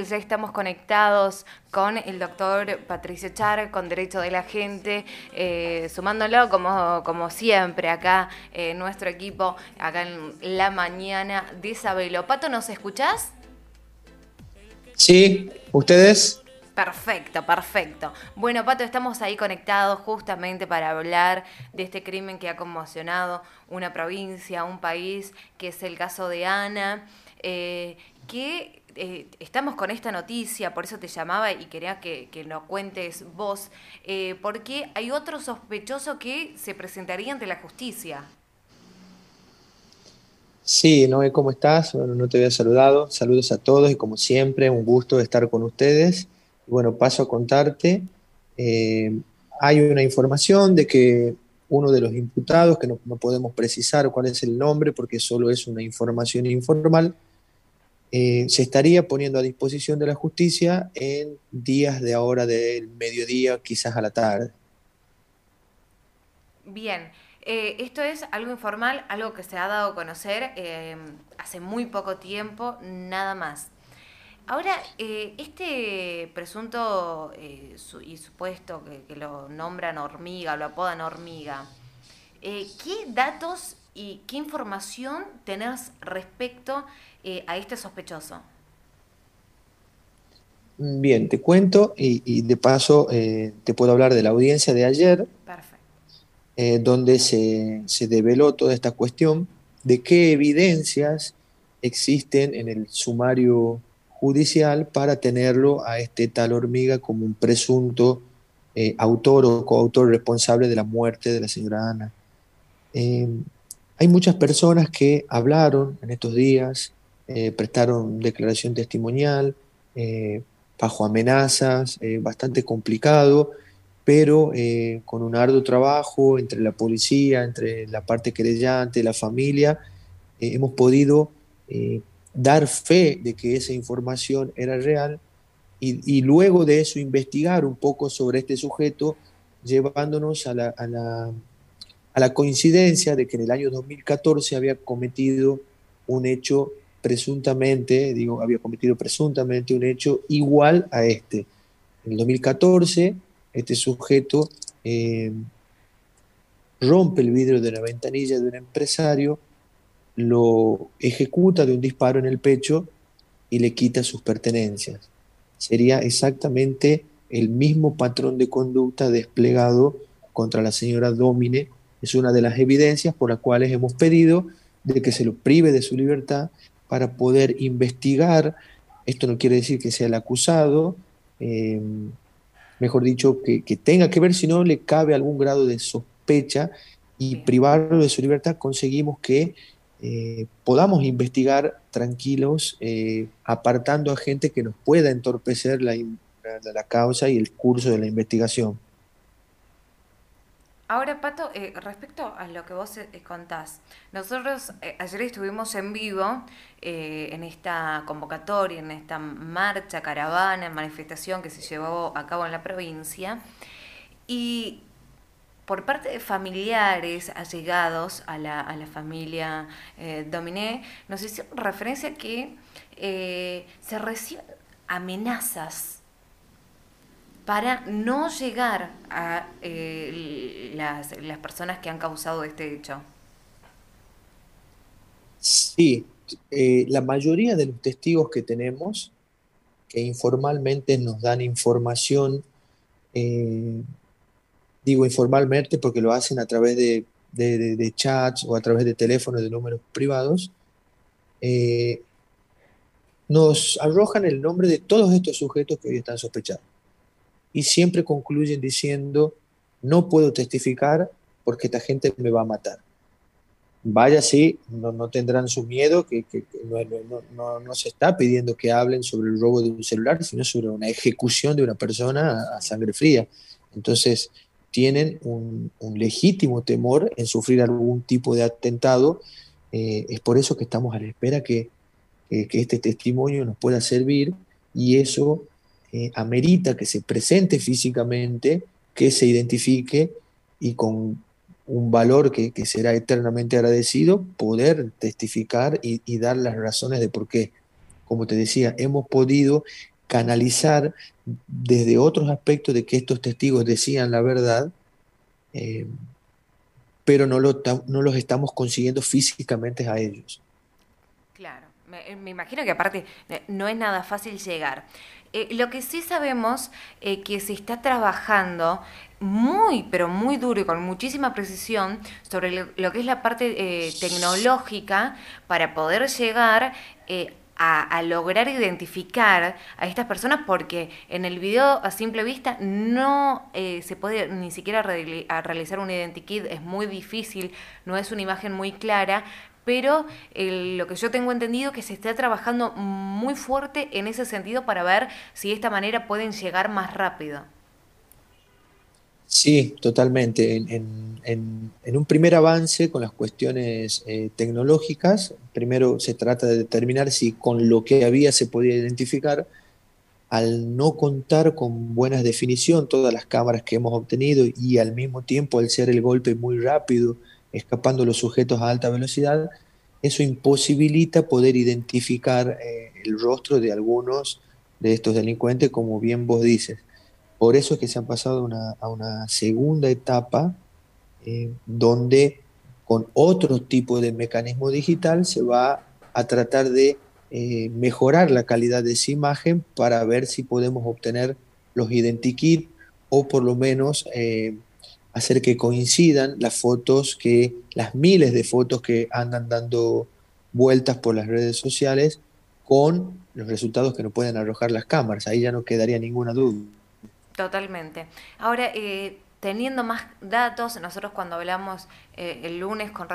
Ya estamos conectados con el doctor Patricio Char, con Derecho de la Gente, eh, sumándolo como, como siempre acá en nuestro equipo, acá en la mañana de Isabelo. Pato, ¿nos escuchás? Sí, ¿ustedes? Perfecto, perfecto. Bueno, Pato, estamos ahí conectados justamente para hablar de este crimen que ha conmocionado una provincia, un país, que es el caso de Ana, eh, que eh, estamos con esta noticia, por eso te llamaba y quería que, que lo cuentes vos, eh, porque hay otro sospechoso que se presentaría ante la justicia. Sí, Noé, ¿cómo estás? Bueno, no te había saludado. Saludos a todos y como siempre, un gusto estar con ustedes. Bueno, paso a contarte. Eh, hay una información de que uno de los imputados, que no, podemos precisar cuál es el nombre porque solo es una información informal, eh, se estaría poniendo a disposición de la justicia en días de ahora del mediodía, quizás a la tarde. Bien, eh, esto es algo informal, algo que se ha dado a conocer hace muy poco tiempo, nada más. Ahora, este presunto y supuesto que, que, lo nombran hormiga, lo apodan hormiga, ¿qué datos y qué información tenés respecto eh, a este sospechoso? Bien, te cuento y, de paso eh, te puedo hablar de la audiencia de ayer, eh, donde se, se, develó toda esta cuestión de qué evidencias existen en el sumario judicial para tenerlo a este tal hormiga como un presunto autor o coautor responsable de la muerte de la señora Ana. hay muchas personas que hablaron en estos días, eh, prestaron declaración testimonial eh, bajo amenazas, eh, bastante complicado, pero con un arduo trabajo entre la policía, entre la parte querellante, la familia, hemos podido dar fe de que esa información era real y, luego de eso investigar un poco sobre este sujeto, llevándonos a la, a la, coincidencia de que en el año 2014 había cometido un hecho presuntamente, digo, había cometido presuntamente un hecho igual a este. En el 2014, este sujeto eh, rompe el vidrio de la ventanilla de un empresario, lo ejecuta de un disparo en el pecho y le quita sus pertenencias. Sería exactamente el mismo patrón de conducta desplegado contra la señora Domine. Es una de las evidencias por las cuales hemos pedido de que se lo prive de su libertad para poder investigar. Esto no quiere decir que sea el acusado, eh, mejor dicho, que, tenga que ver si no le cabe algún grado de sospecha y privarlo de su libertad, conseguimos que eh, podamos investigar tranquilos, eh, apartando a gente que nos pueda entorpecer la, la causa y el curso de la investigación. Ahora, Pato, eh, respecto a lo que vos contás, nosotros ayer estuvimos en vivo en esta convocatoria, en esta marcha, caravana, manifestación que se llevó a cabo en la provincia, y por parte de familiares allegados a la, a la familia Dominé, nos hicieron referencia que se reciben amenazas para no llegar a eh, las, personas que han causado este hecho. Sí, eh, la mayoría de los testigos que tenemos, que informalmente nos dan información, eh, digo informalmente porque lo hacen a través de, de chats o a través de teléfonos de números privados, nos arrojan el nombre de todos estos sujetos que hoy están sospechados y siempre concluyen diciendo, no puedo testificar porque esta gente me va a matar. Vaya sí, no, no tendrán su miedo, que, que, no, no, no, se está pidiendo que hablen sobre el robo de un celular, sino sobre una ejecución de una persona a, sangre fría. Entonces, tienen un, legítimo temor en sufrir algún tipo de atentado. Eh, es por eso que estamos a la espera que, que, que este testimonio nos pueda servir y eso eh, amerita que se presente físicamente, que se identifique y con un valor que, será eternamente agradecido, poder testificar y, dar las razones de por qué. como te decía, hemos podido canalizar desde otros aspectos de que estos testigos decían la verdad, eh, pero no, los estamos consiguiendo físicamente a ellos. Claro, me, me imagino que aparte eh, no es nada fácil llegar. Eh, lo que sí sabemos eh, que se está trabajando muy, pero muy duro y con muchísima precisión sobre lo, que es la parte eh, tecnológica para poder llegar a, lograr identificar a estas personas porque en el video a simple vista no se puede ni siquiera realizar un identikit, es muy difícil, no es una imagen muy clara, pero lo que yo tengo entendido es que se está trabajando muy fuerte en ese sentido para ver si de esta manera pueden llegar más rápido. Sí, totalmente. En, un primer avance con las cuestiones eh, tecnológicas, primero se trata de determinar si con lo que había se podía identificar. Al no contar con buena definición todas las cámaras que hemos obtenido y al mismo tiempo al ser el golpe muy rápido, escapando los sujetos a alta velocidad, eso imposibilita poder identificar eh, el rostro de algunos de estos delincuentes, como bien vos dices. Por eso es que se han pasado a una segunda etapa eh, donde con otro tipo de mecanismo digital se va a tratar de eh, mejorar la calidad de esa imagen para ver si podemos obtener los identikits o por lo menos hacer que coincidan las fotos que, las miles de fotos que andan dando vueltas por las redes sociales con los resultados que nos pueden arrojar las cámaras. Ahí ya no quedaría ninguna duda. Totalmente. Ahora, eh, teniendo más datos, nosotros cuando hablamos eh, el lunes con,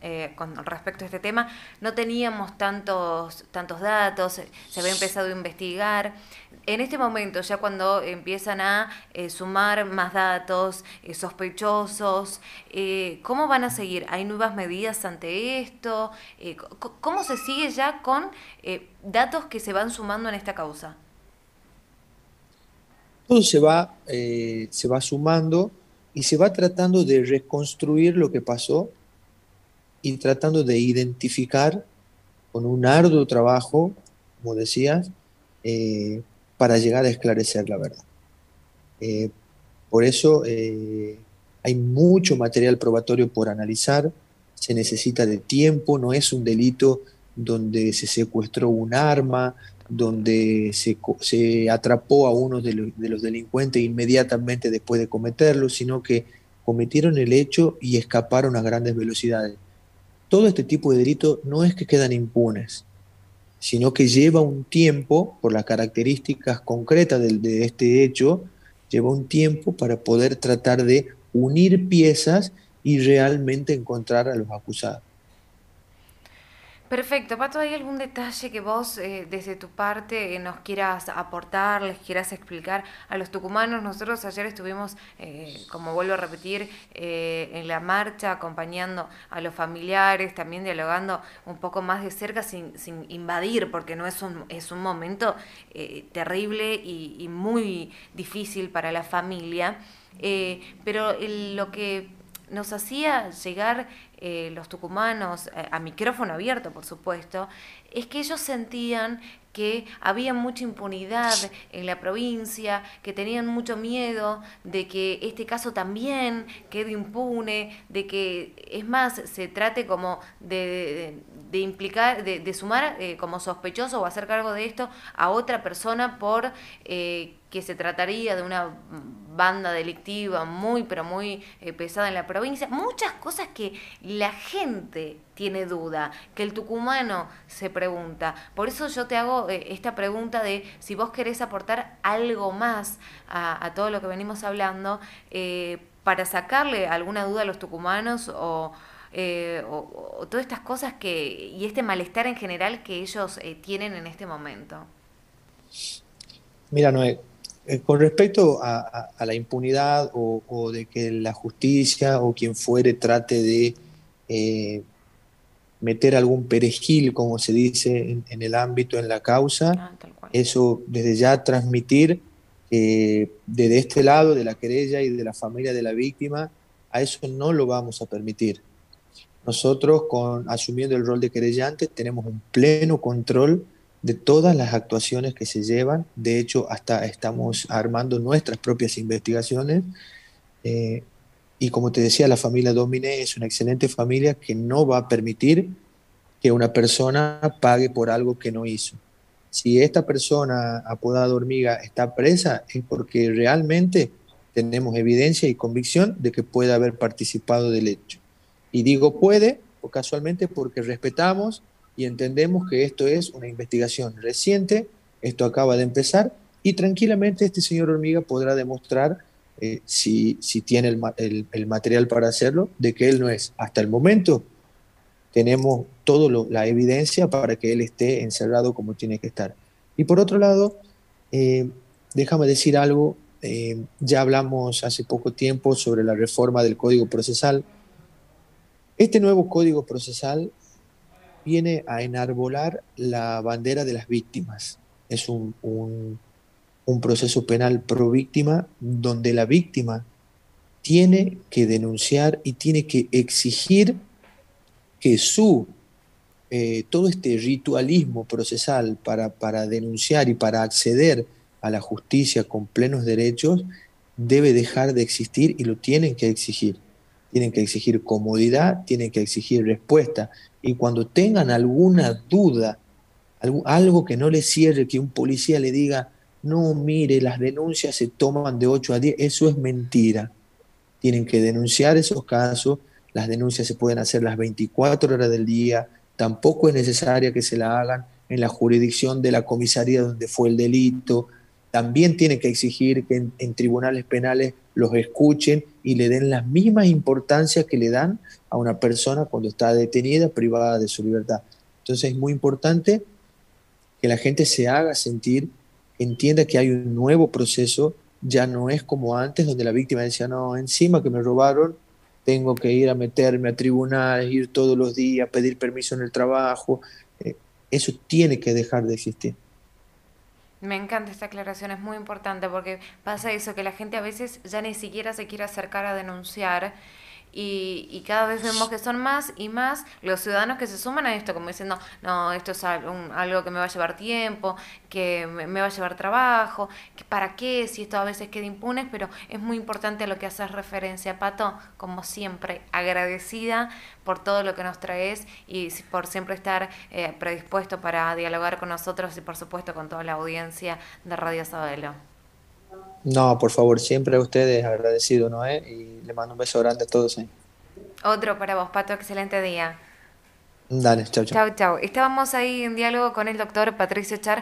eh, con respecto a este tema, no teníamos tantos, tantos datos, se había empezado a investigar. En este momento, ya cuando empiezan a eh, sumar más datos, sospechosos, ¿cómo van a seguir? ¿Hay nuevas medidas ante esto? ¿Cómo se sigue ya con datos que se van sumando en esta causa? Todo se va, eh, se va sumando y se va tratando de reconstruir lo que pasó y tratando de identificar con un arduo trabajo, como decías, eh, para llegar a esclarecer la verdad. Eh, por eso hay mucho material probatorio por analizar, se necesita de tiempo, no es un delito donde se secuestró un arma, donde se, atrapó a uno de los, delincuentes inmediatamente después de cometerlo, sino que cometieron el hecho y escaparon a grandes velocidades. Todo este tipo de delitos no es que quedan impunes, sino que lleva un tiempo, por las características concretas de, de este hecho, lleva un tiempo para poder tratar de unir piezas y realmente encontrar a los acusados. Perfecto. Pato, ¿hay algún detalle que vos eh, desde tu parte nos quieras aportar, les quieras explicar a los tucumanos? Nosotros ayer estuvimos, eh, como vuelvo a repetir, eh, en la marcha acompañando a los familiares, también dialogando un poco más de cerca sin, sin invadir, porque no es un, es un momento terrible y, y, muy difícil para la familia. pero lo que nos hacía llegar eh, los tucumanos, eh, a micrófono abierto por supuesto, es que ellos sentían que había mucha impunidad en la provincia, que tenían mucho miedo de que este caso también quede impune, de que, es más, se trate como de, implicar, de, sumar eh, como sospechoso o hacer cargo de esto a otra persona por que se trataría de una banda delictiva muy, pero muy eh, pesada en la provincia. Muchas cosas que la gente tiene duda, que el tucumano se pregunta. Por eso yo te hago eh, esta pregunta de si vos querés aportar algo más a, todo lo que venimos hablando eh, para sacarle alguna duda a los tucumanos o... todas estas cosas que y este malestar en general que ellos tienen en este momento. Mira, Noé, eh, con respecto a, la impunidad o, de que la justicia o quien fuere trate de eh, meter algún perejil, como se dice en, el ámbito, en la causa, ah, eso desde ya transmitir que desde este lado de la querella y de la familia de la víctima, a eso no lo vamos a permitir. Nosotros, con, asumiendo el rol de querellante, tenemos un pleno control de todas las actuaciones que se llevan. De hecho, hasta estamos armando nuestras propias investigaciones. Eh, y como te decía, la familia Domine es una excelente familia que no va a permitir que una persona pague por algo que no hizo. Si esta persona apodada hormiga está presa es porque realmente tenemos evidencia y convicción de que puede haber participado del hecho. Y digo puede, o casualmente porque respetamos y entendemos que esto es una investigación reciente, esto acaba de empezar y tranquilamente este señor hormiga podrá demostrar eh, si, si, tiene el, el, material para hacerlo, de que él no es. Hasta el momento tenemos toda la evidencia para que él esté encerrado como tiene que estar. Y por otro lado, eh, déjame decir algo, eh, ya hablamos hace poco tiempo sobre la reforma del Código Procesal. Este nuevo Código Procesal viene a enarbolar la bandera de las víctimas. Es un un proceso penal pro víctima donde la víctima tiene que denunciar y tiene que exigir que su eh, todo este ritualismo procesal para, para denunciar y para acceder a la justicia con plenos derechos debe dejar de existir y lo tienen que exigir. Tienen que exigir comodidad, tienen que exigir respuesta. Y cuando tengan alguna duda, algo, que no les cierre, que un policía le diga, no, mire, las denuncias se toman de 8 a 10, eso es mentira. Tienen que denunciar esos casos, las denuncias se pueden hacer las 24 horas del día, tampoco es necesaria que se la hagan en la jurisdicción de la comisaría donde fue el delito, también tiene que exigir que en, tribunales penales los escuchen y le den las mismas importancias que le dan a una persona cuando está detenida, privada de su libertad. Entonces es muy importante que la gente se haga sentir entienda que hay un nuevo proceso, ya no es como antes, donde la víctima decía, no, encima que me robaron, tengo que ir a meterme a tribunales, ir todos los días, pedir permiso en el trabajo. Eh, eso tiene que dejar de existir. Me encanta esta aclaración, es muy importante porque pasa eso, que la gente a veces ya ni siquiera se quiere acercar a denunciar y, y, cada vez vemos que son más y más los ciudadanos que se suman a esto, como diciendo, no, esto es algo, que me va a llevar tiempo, que me, va a llevar trabajo, que para qué, si esto a veces queda impune, pero es muy importante a lo que haces referencia, Pato, como siempre, agradecida por todo lo que nos traes y por siempre estar eh, predispuesto para dialogar con nosotros y por supuesto con toda la audiencia de Radio Sabelo. No, por favor, siempre a ustedes agradecido, ¿no? Y le mando un beso grande a todos. ¿eh? Otro para vos, Pato, excelente día. Dale, chau, chau. Chau, chau. Estábamos ahí en diálogo con el doctor Patricio Char.